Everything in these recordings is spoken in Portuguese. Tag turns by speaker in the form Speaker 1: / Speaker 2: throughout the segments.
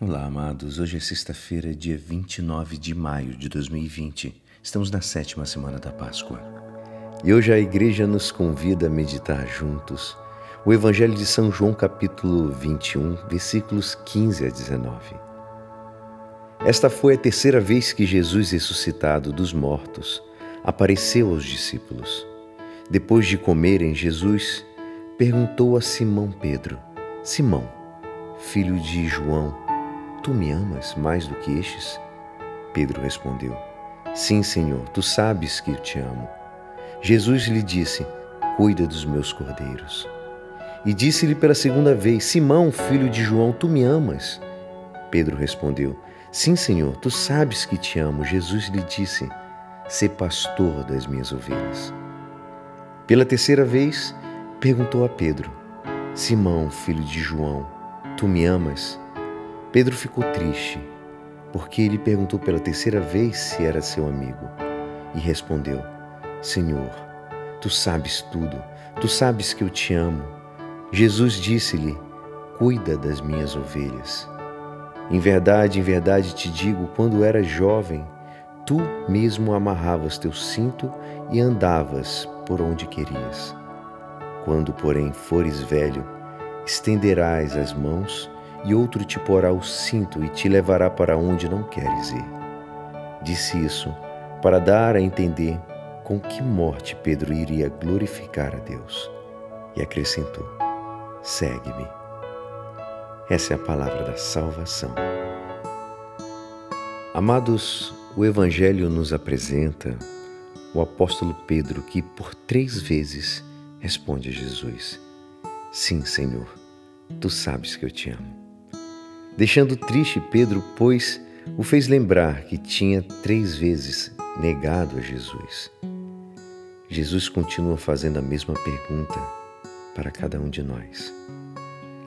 Speaker 1: Olá, amados. Hoje é sexta-feira, dia 29 de maio de 2020. Estamos na sétima semana da Páscoa. E hoje a igreja nos convida a meditar juntos o Evangelho de São João, capítulo 21, versículos 15 a 19. Esta foi a terceira vez que Jesus, ressuscitado dos mortos, apareceu aos discípulos. Depois de comerem, Jesus perguntou a Simão Pedro: Simão, filho de João, Tu me amas mais do que estes? Pedro respondeu: Sim, Senhor, tu sabes que eu te amo. Jesus lhe disse: Cuida dos meus cordeiros. E disse-lhe pela segunda vez: Simão, filho de João, tu me amas? Pedro respondeu: Sim, Senhor, tu sabes que te amo. Jesus lhe disse: Sê pastor das minhas ovelhas. Pela terceira vez, perguntou a Pedro: Simão, filho de João, tu me amas? Pedro ficou triste, porque ele perguntou pela terceira vez se era seu amigo, e respondeu: Senhor, tu sabes tudo, tu sabes que eu te amo. Jesus disse-lhe: Cuida das minhas ovelhas. Em verdade, em verdade te digo, quando eras jovem, tu mesmo amarravas teu cinto e andavas por onde querias. Quando, porém, fores velho, estenderás as mãos e outro te porá o cinto e te levará para onde não queres ir. Disse isso para dar a entender com que morte Pedro iria glorificar a Deus. E acrescentou: Segue-me. Essa é a palavra da salvação. Amados, o Evangelho nos apresenta o apóstolo Pedro que por três vezes responde a Jesus: Sim, Senhor, tu sabes que eu te amo. Deixando triste Pedro, pois o fez lembrar que tinha três vezes negado a Jesus. Jesus continua fazendo a mesma pergunta para cada um de nós.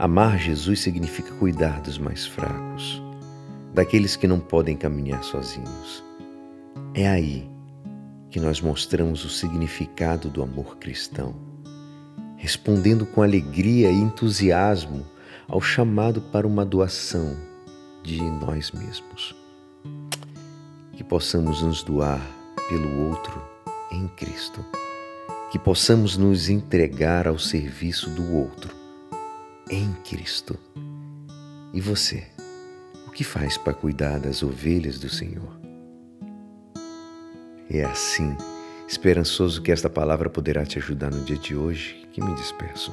Speaker 1: Amar Jesus significa cuidar dos mais fracos, daqueles que não podem caminhar sozinhos. É aí que nós mostramos o significado do amor cristão, respondendo com alegria e entusiasmo ao chamado para uma doação de nós mesmos. Que possamos nos doar pelo outro em Cristo. Que possamos nos entregar ao serviço do outro em Cristo. E você, o que faz para cuidar das ovelhas do Senhor? É assim, esperançoso que esta palavra poderá te ajudar no dia de hoje, que me despeço.